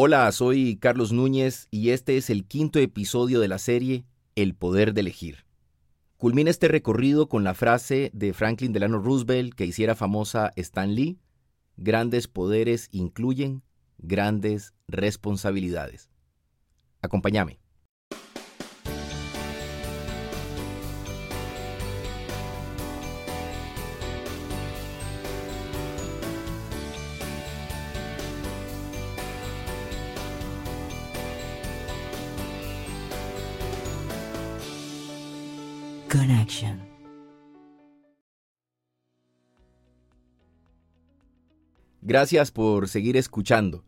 Hola, soy Carlos Núñez y este es el quinto episodio de la serie El poder de elegir. Culmina este recorrido con la frase de Franklin Delano Roosevelt que hiciera famosa Stan Lee, grandes poderes incluyen grandes responsabilidades. Acompáñame. Connection. Gracias por seguir escuchando.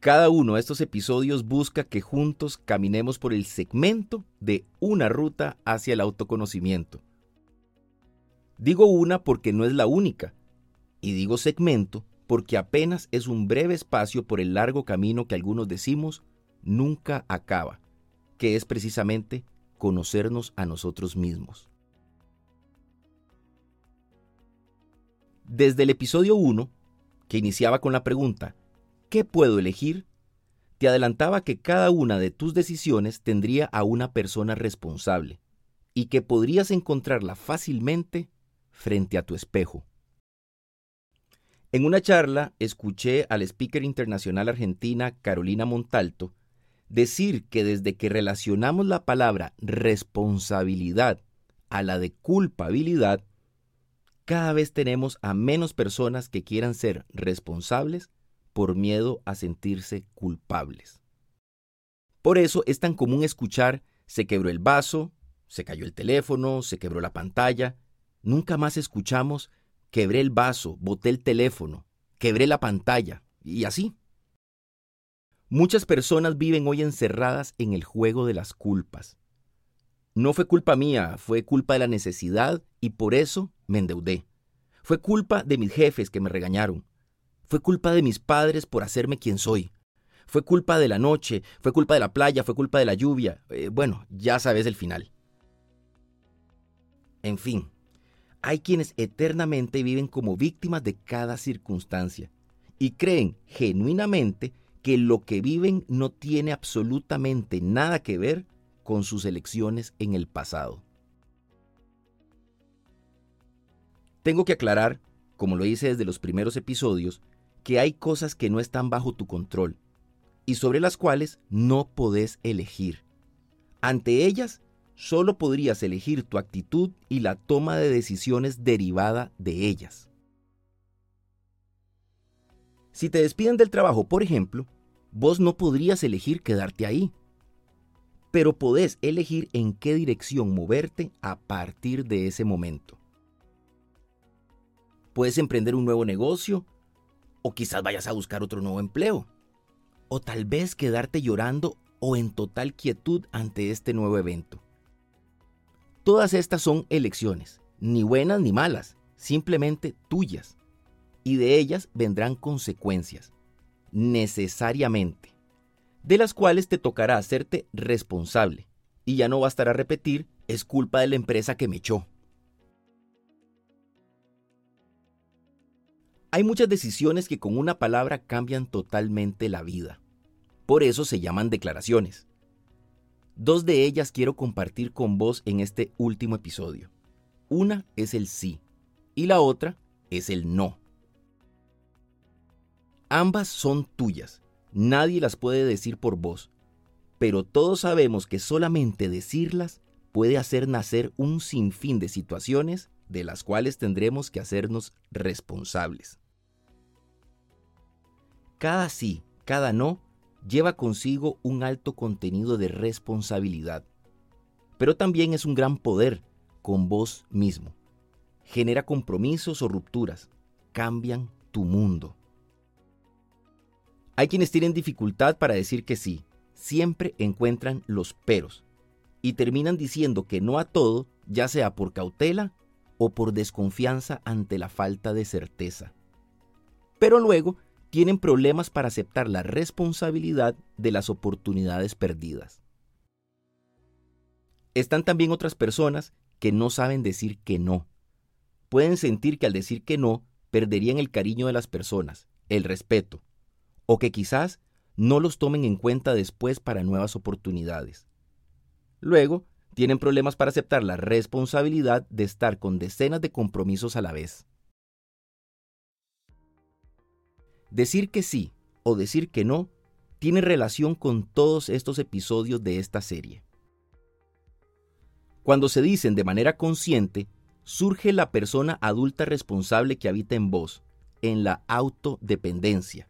Cada uno de estos episodios busca que juntos caminemos por el segmento de una ruta hacia el autoconocimiento. Digo una porque no es la única, y digo segmento porque apenas es un breve espacio por el largo camino que algunos decimos nunca acaba, que es precisamente conocernos a nosotros mismos. Desde el episodio 1, que iniciaba con la pregunta, ¿qué puedo elegir? Te adelantaba que cada una de tus decisiones tendría a una persona responsable y que podrías encontrarla fácilmente frente a tu espejo. En una charla escuché al speaker internacional argentina Carolina Montalto decir que desde que relacionamos la palabra responsabilidad a la de culpabilidad, cada vez tenemos a menos personas que quieran ser responsables por miedo a sentirse culpables. Por eso es tan común escuchar se quebró el vaso, se cayó el teléfono, se quebró la pantalla. Nunca más escuchamos quebré el vaso, boté el teléfono, quebré la pantalla, y así. Muchas personas viven hoy encerradas en el juego de las culpas. No fue culpa mía, fue culpa de la necesidad y por eso me endeudé. Fue culpa de mis jefes que me regañaron. Fue culpa de mis padres por hacerme quien soy. Fue culpa de la noche, fue culpa de la playa, fue culpa de la lluvia. Eh, bueno, ya sabes el final. En fin, hay quienes eternamente viven como víctimas de cada circunstancia y creen genuinamente que lo que viven no tiene absolutamente nada que ver con sus elecciones en el pasado. Tengo que aclarar, como lo hice desde los primeros episodios, que hay cosas que no están bajo tu control y sobre las cuales no podés elegir. Ante ellas, solo podrías elegir tu actitud y la toma de decisiones derivada de ellas. Si te despiden del trabajo, por ejemplo, vos no podrías elegir quedarte ahí pero podés elegir en qué dirección moverte a partir de ese momento. Puedes emprender un nuevo negocio o quizás vayas a buscar otro nuevo empleo. O tal vez quedarte llorando o en total quietud ante este nuevo evento. Todas estas son elecciones, ni buenas ni malas, simplemente tuyas. Y de ellas vendrán consecuencias, necesariamente de las cuales te tocará hacerte responsable. Y ya no bastará repetir, es culpa de la empresa que me echó. Hay muchas decisiones que con una palabra cambian totalmente la vida. Por eso se llaman declaraciones. Dos de ellas quiero compartir con vos en este último episodio. Una es el sí y la otra es el no. Ambas son tuyas Nadie las puede decir por vos, pero todos sabemos que solamente decirlas puede hacer nacer un sinfín de situaciones de las cuales tendremos que hacernos responsables. Cada sí, cada no, lleva consigo un alto contenido de responsabilidad, pero también es un gran poder con vos mismo. Genera compromisos o rupturas, cambian tu mundo. Hay quienes tienen dificultad para decir que sí, siempre encuentran los peros y terminan diciendo que no a todo, ya sea por cautela o por desconfianza ante la falta de certeza. Pero luego tienen problemas para aceptar la responsabilidad de las oportunidades perdidas. Están también otras personas que no saben decir que no. Pueden sentir que al decir que no perderían el cariño de las personas, el respeto, o que quizás no los tomen en cuenta después para nuevas oportunidades. Luego, tienen problemas para aceptar la responsabilidad de estar con decenas de compromisos a la vez. Decir que sí o decir que no tiene relación con todos estos episodios de esta serie. Cuando se dicen de manera consciente, surge la persona adulta responsable que habita en vos, en la autodependencia.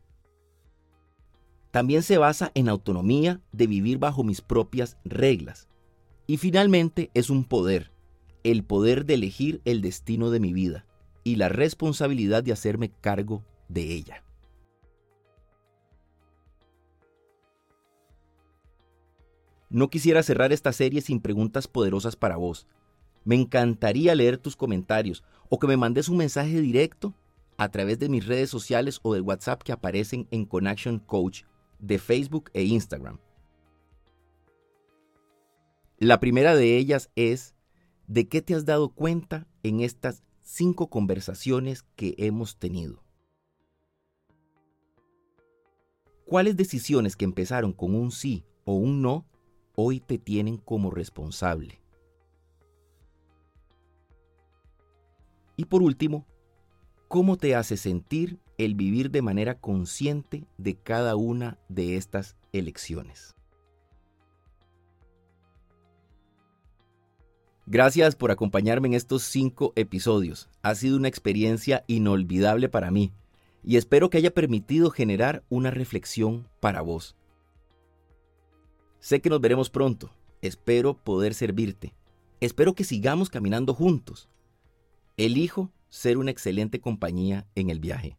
También se basa en autonomía de vivir bajo mis propias reglas, y finalmente es un poder, el poder de elegir el destino de mi vida y la responsabilidad de hacerme cargo de ella. No quisiera cerrar esta serie sin preguntas poderosas para vos. Me encantaría leer tus comentarios o que me mandes un mensaje directo a través de mis redes sociales o del WhatsApp que aparecen en Connection Coach de Facebook e Instagram. La primera de ellas es, ¿de qué te has dado cuenta en estas cinco conversaciones que hemos tenido? ¿Cuáles decisiones que empezaron con un sí o un no hoy te tienen como responsable? Y por último, ¿cómo te hace sentir el vivir de manera consciente de cada una de estas elecciones? Gracias por acompañarme en estos cinco episodios. Ha sido una experiencia inolvidable para mí y espero que haya permitido generar una reflexión para vos. Sé que nos veremos pronto. Espero poder servirte. Espero que sigamos caminando juntos. Elijo ser una excelente compañía en el viaje.